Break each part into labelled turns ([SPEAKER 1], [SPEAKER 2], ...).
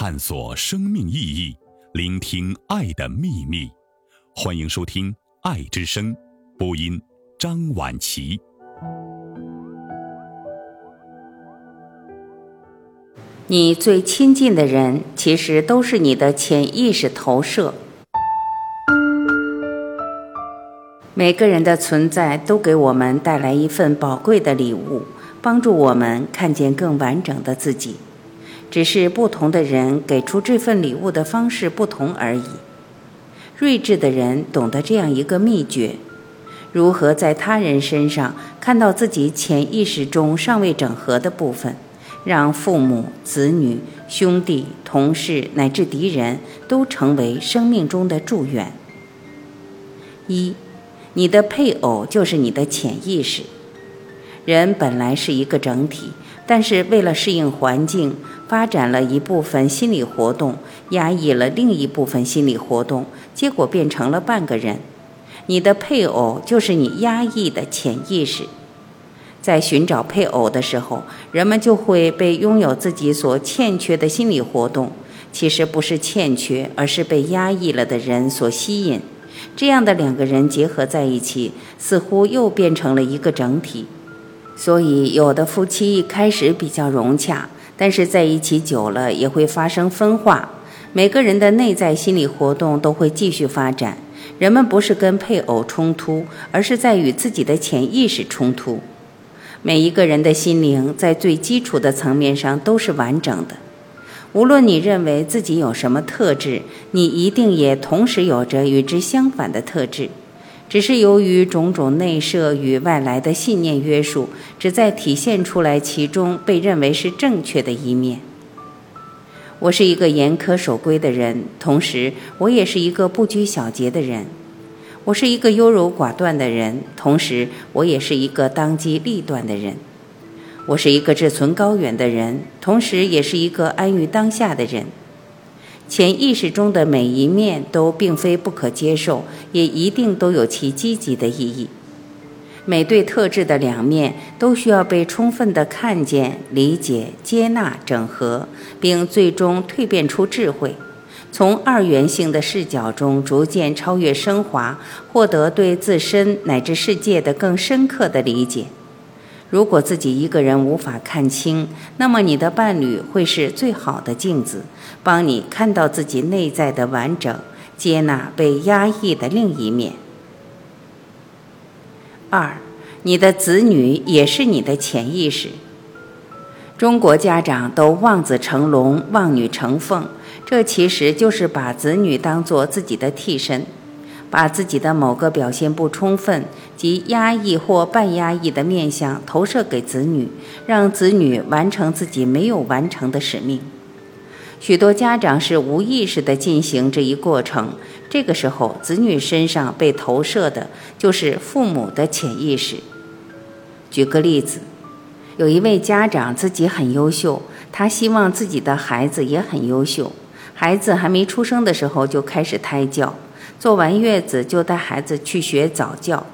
[SPEAKER 1] 探索生命意义，聆听爱的秘密。欢迎收听《爱之声》，播音张婉琪。
[SPEAKER 2] 你最亲近的人，其实都是你的潜意识投射。每个人的存在都给我们带来一份宝贵的礼物，帮助我们看见更完整的自己。只是不同的人给出这份礼物的方式不同而已。睿智的人懂得这样一个秘诀：如何在他人身上看到自己潜意识中尚未整合的部分。让父母、子女、兄弟、同事乃至敌人都成为生命中的祝愿。一，你的配偶就是你的潜意识。人本来是一个整体，但是为了适应环境，发展了一部分心理活动，压抑了另一部分心理活动，结果变成了半个人。你的配偶就是你压抑的潜意识。在寻找配偶的时候，人们就会被拥有自己所欠缺的心理活动，其实不是欠缺，而是被压抑了的人所吸引。这样的两个人结合在一起，似乎又变成了一个整体。所以，有的夫妻一开始比较融洽，但是在一起久了也会发生分化。每个人的内在心理活动都会继续发展。人们不是跟配偶冲突，而是在与自己的潜意识冲突。每一个人的心灵在最基础的层面上都是完整的。无论你认为自己有什么特质，你一定也同时有着与之相反的特质，只是由于种种内设与外来的信念约束，只在体现出来其中被认为是正确的一面。我是一个严苛守规的人，同时我也是一个不拘小节的人。我是一个优柔寡断的人，同时我也是一个当机立断的人。我是一个志存高远的人，同时也是一个安于当下的人。潜意识中的每一面都并非不可接受，也一定都有其积极的意义。每对特质的两面都需要被充分的看见、理解、接纳、整合，并最终蜕变出智慧。从二元性的视角中逐渐超越升华，获得对自身乃至世界的更深刻的理解。如果自己一个人无法看清，那么你的伴侣会是最好的镜子，帮你看到自己内在的完整，接纳被压抑的另一面。二，你的子女也是你的潜意识。中国家长都望子成龙，望女成凤。这其实就是把子女当做自己的替身，把自己的某个表现不充分及压抑或半压抑的面相投射给子女，让子女完成自己没有完成的使命。许多家长是无意识地进行这一过程，这个时候子女身上被投射的就是父母的潜意识。举个例子，有一位家长自己很优秀，他希望自己的孩子也很优秀。孩子还没出生的时候就开始胎教，坐完月子就带孩子去学早教。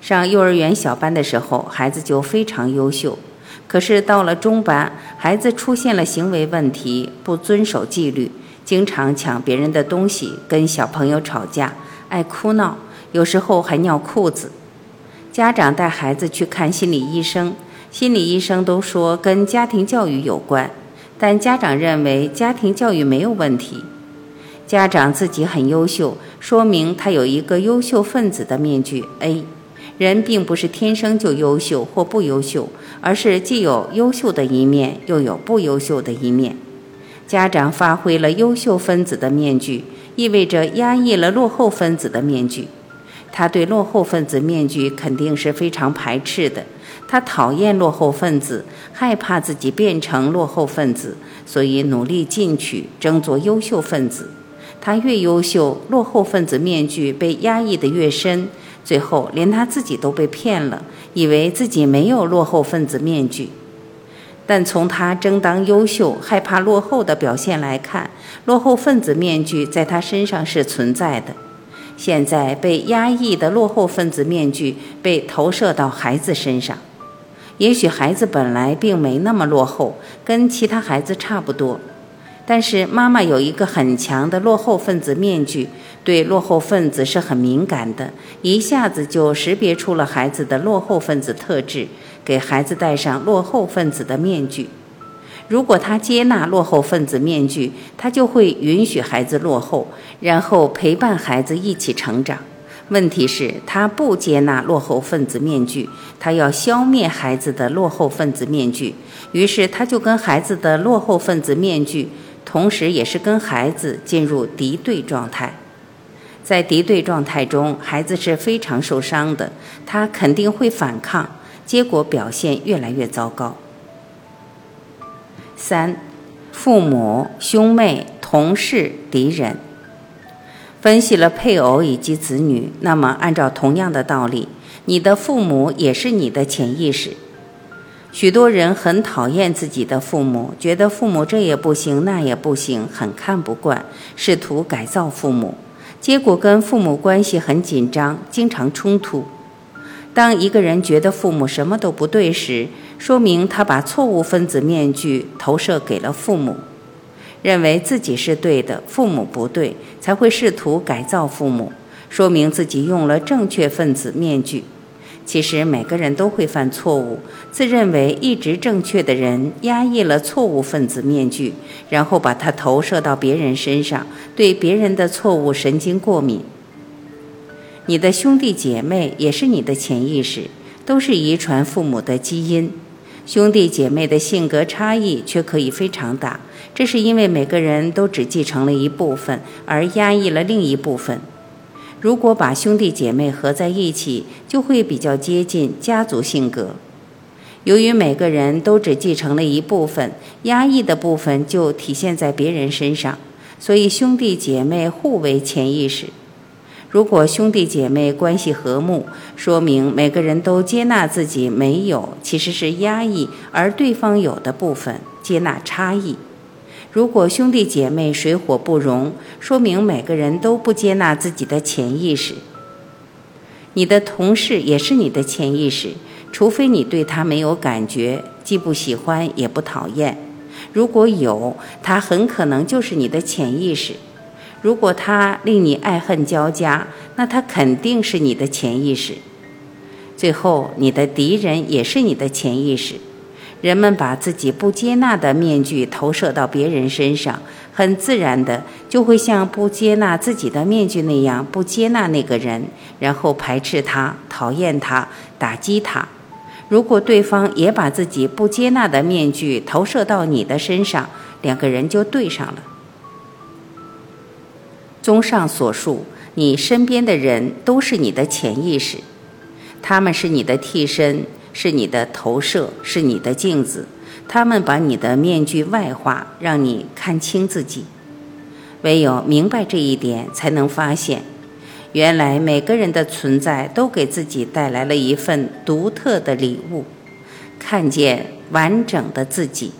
[SPEAKER 2] 上幼儿园小班的时候，孩子就非常优秀。可是到了中班，孩子出现了行为问题，不遵守纪律，经常抢别人的东西，跟小朋友吵架，爱哭闹，有时候还尿裤子。家长带孩子去看心理医生，心理医生都说跟家庭教育有关。但家长认为家庭教育没有问题，家长自己很优秀，说明他有一个优秀分子的面具。A，人并不是天生就优秀或不优秀，而是既有优秀的一面，又有不优秀的一面。家长发挥了优秀分子的面具，意味着压抑了落后分子的面具。他对落后分子面具肯定是非常排斥的。他讨厌落后分子，害怕自己变成落后分子，所以努力进取，争做优秀分子。他越优秀，落后分子面具被压抑得越深，最后连他自己都被骗了，以为自己没有落后分子面具。但从他争当优秀、害怕落后的表现来看，落后分子面具在他身上是存在的。现在被压抑的落后分子面具被投射到孩子身上。也许孩子本来并没那么落后，跟其他孩子差不多。但是妈妈有一个很强的落后分子面具，对落后分子是很敏感的，一下子就识别出了孩子的落后分子特质，给孩子戴上落后分子的面具。如果他接纳落后分子面具，他就会允许孩子落后，然后陪伴孩子一起成长。问题是，他不接纳落后分子面具，他要消灭孩子的落后分子面具，于是他就跟孩子的落后分子面具。同时，也是跟孩子进入敌对状态，在敌对状态中，孩子是非常受伤的，他肯定会反抗，结果表现越来越糟糕。三，父母、兄妹、同事、敌人，分析了配偶以及子女，那么按照同样的道理，你的父母也是你的潜意识。许多人很讨厌自己的父母，觉得父母这也不行那也不行，很看不惯，试图改造父母，结果跟父母关系很紧张，经常冲突。当一个人觉得父母什么都不对时，说明他把错误分子面具投射给了父母，认为自己是对的，父母不对，才会试图改造父母，说明自己用了正确分子面具。其实每个人都会犯错误，自认为一直正确的人压抑了错误分子面具，然后把它投射到别人身上，对别人的错误神经过敏。你的兄弟姐妹也是你的潜意识，都是遗传父母的基因。兄弟姐妹的性格差异却可以非常大，这是因为每个人都只继承了一部分，而压抑了另一部分。如果把兄弟姐妹合在一起，就会比较接近家族性格。由于每个人都只继承了一部分，压抑的部分就体现在别人身上，所以兄弟姐妹互为潜意识。如果兄弟姐妹关系和睦，说明每个人都接纳自己没有，其实是压抑，而对方有的部分接纳差异。如果兄弟姐妹水火不容，说明每个人都不接纳自己的潜意识。你的同事也是你的潜意识，除非你对他没有感觉，既不喜欢也不讨厌。如果有，他很可能就是你的潜意识。如果他令你爱恨交加，那他肯定是你的潜意识。最后，你的敌人也是你的潜意识。人们把自己不接纳的面具投射到别人身上，很自然的就会像不接纳自己的面具那样不接纳那个人，然后排斥他、讨厌他、打击他。如果对方也把自己不接纳的面具投射到你的身上，两个人就对上了。综上所述，你身边的人都是你的潜意识，他们是你的替身。是你的投射，是你的镜子，他们把你的面具外化，让你看清自己。唯有明白这一点，才能发现，原来每个人的存在都给自己带来了一份独特的礼物，看见完整的自己，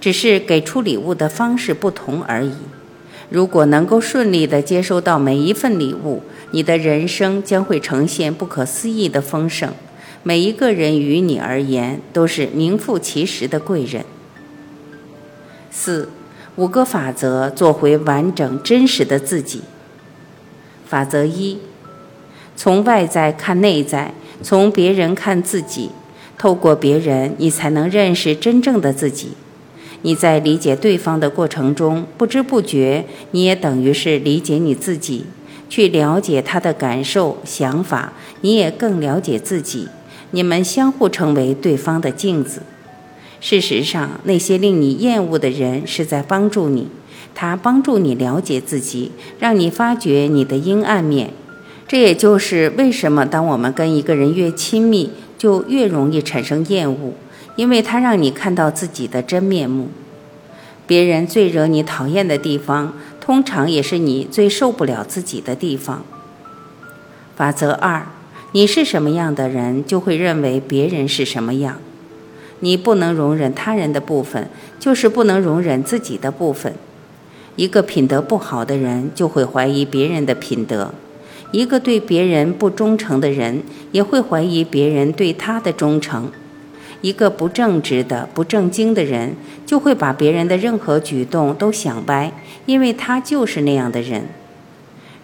[SPEAKER 2] 只是给出礼物的方式不同而已。如果能够顺利地接收到每一份礼物，你的人生将会呈现不可思议的丰盛。每一个人于你而言都是名副其实的贵人。四，五个法则做回完整真实的自己。法则一：从外在看内在，从别人看自己。透过别人，你才能认识真正的自己。你在理解对方的过程中，不知不觉，你也等于是理解你自己。去了解他的感受、想法，你也更了解自己。你们相互成为对方的镜子。事实上，那些令你厌恶的人是在帮助你，他帮助你了解自己，让你发觉你的阴暗面。这也就是为什么当我们跟一个人越亲密，就越容易产生厌恶，因为他让你看到自己的真面目。别人最惹你讨厌的地方，通常也是你最受不了自己的地方。法则二。你是什么样的人，就会认为别人是什么样。你不能容忍他人的部分，就是不能容忍自己的部分。一个品德不好的人，就会怀疑别人的品德；一个对别人不忠诚的人，也会怀疑别人对他的忠诚；一个不正直的、不正经的人，就会把别人的任何举动都想歪，因为他就是那样的人。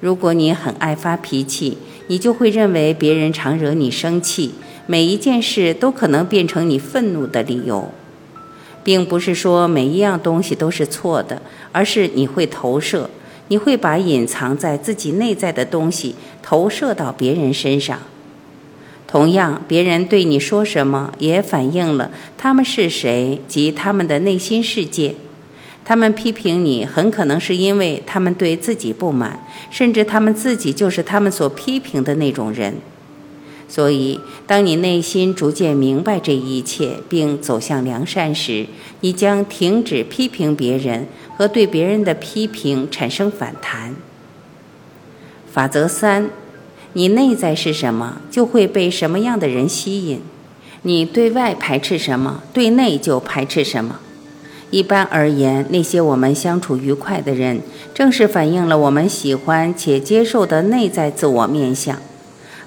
[SPEAKER 2] 如果你很爱发脾气，你就会认为别人常惹你生气，每一件事都可能变成你愤怒的理由，并不是说每一样东西都是错的，而是你会投射，你会把隐藏在自己内在的东西投射到别人身上。同样，别人对你说什么，也反映了他们是谁及他们的内心世界。他们批评你，很可能是因为他们对自己不满，甚至他们自己就是他们所批评的那种人。所以，当你内心逐渐明白这一切，并走向良善时，你将停止批评别人和对别人的批评产生反弹。法则三：你内在是什么，就会被什么样的人吸引。你对外排斥什么，对内就排斥什么。一般而言，那些我们相处愉快的人，正是反映了我们喜欢且接受的内在自我面相；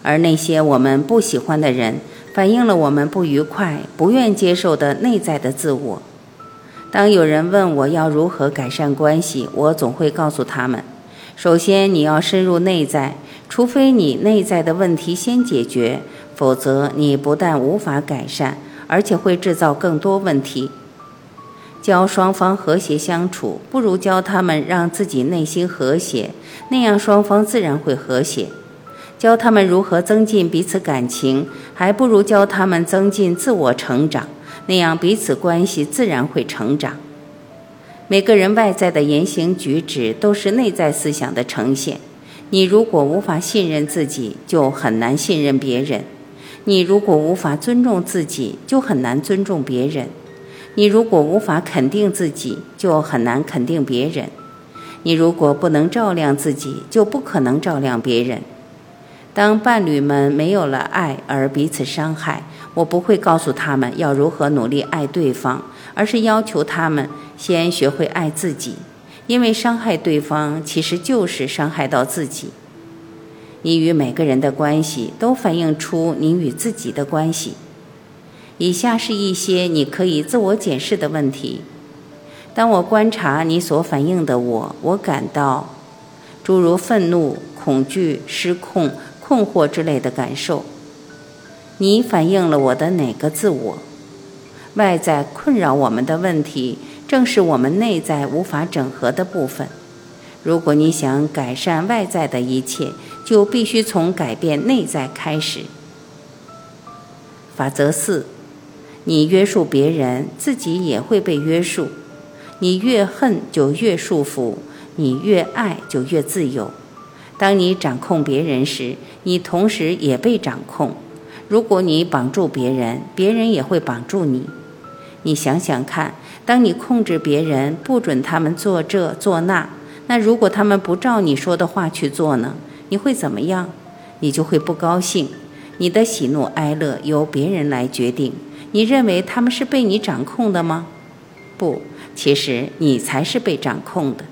[SPEAKER 2] 而那些我们不喜欢的人，反映了我们不愉快、不愿接受的内在的自我。当有人问我要如何改善关系，我总会告诉他们：首先，你要深入内在，除非你内在的问题先解决，否则你不但无法改善，而且会制造更多问题。教双方和谐相处，不如教他们让自己内心和谐，那样双方自然会和谐；教他们如何增进彼此感情，还不如教他们增进自我成长，那样彼此关系自然会成长。每个人外在的言行举止都是内在思想的呈现。你如果无法信任自己，就很难信任别人；你如果无法尊重自己，就很难尊重别人。你如果无法肯定自己，就很难肯定别人；你如果不能照亮自己，就不可能照亮别人。当伴侣们没有了爱而彼此伤害，我不会告诉他们要如何努力爱对方，而是要求他们先学会爱自己，因为伤害对方其实就是伤害到自己。你与每个人的关系都反映出你与自己的关系。以下是一些你可以自我检视的问题：当我观察你所反映的我，我感到诸如愤怒、恐惧、失控、困惑之类的感受。你反映了我的哪个自我？外在困扰我们的问题，正是我们内在无法整合的部分。如果你想改善外在的一切，就必须从改变内在开始。法则四。你约束别人，自己也会被约束。你越恨就越束缚，你越爱就越自由。当你掌控别人时，你同时也被掌控。如果你绑住别人，别人也会绑住你。你想想看，当你控制别人，不准他们做这做那，那如果他们不照你说的话去做呢？你会怎么样？你就会不高兴。你的喜怒哀乐由别人来决定。你认为他们是被你掌控的吗？不，其实你才是被掌控的。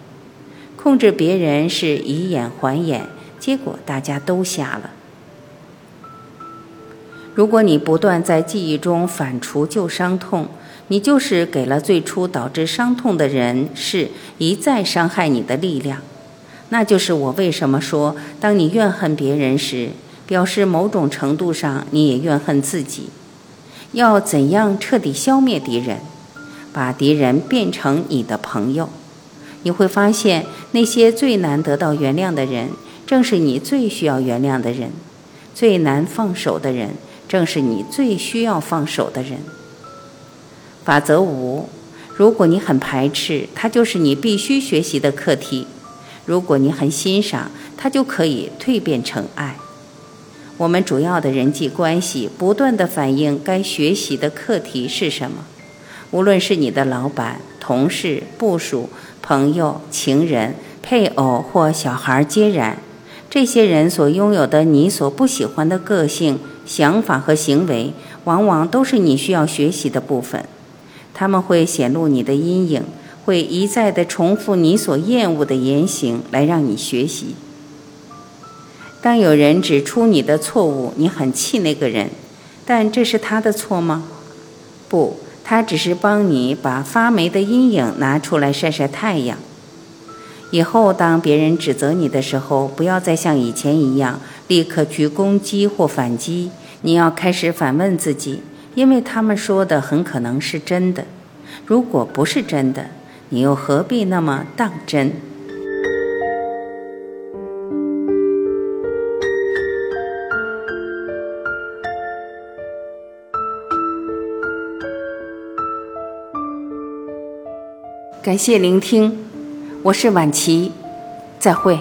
[SPEAKER 2] 控制别人是以眼还眼，结果大家都瞎了。如果你不断在记忆中反刍旧伤痛，你就是给了最初导致伤痛的人事一再伤害你的力量。那就是我为什么说，当你怨恨别人时，表示某种程度上你也怨恨自己。要怎样彻底消灭敌人，把敌人变成你的朋友？你会发现，那些最难得到原谅的人，正是你最需要原谅的人；最难放手的人，正是你最需要放手的人。法则五：如果你很排斥，它就是你必须学习的课题；如果你很欣赏，它就可以蜕变成爱。我们主要的人际关系不断的反映该学习的课题是什么，无论是你的老板、同事、部属、朋友、情人、配偶或小孩皆然。这些人所拥有的你所不喜欢的个性、想法和行为，往往都是你需要学习的部分。他们会显露你的阴影，会一再的重复你所厌恶的言行，来让你学习。当有人指出你的错误，你很气那个人，但这是他的错吗？不，他只是帮你把发霉的阴影拿出来晒晒太阳。以后当别人指责你的时候，不要再像以前一样立刻去攻击或反击，你要开始反问自己，因为他们说的很可能是真的。如果不是真的，你又何必那么当真？感谢聆听，我是晚琪，再会。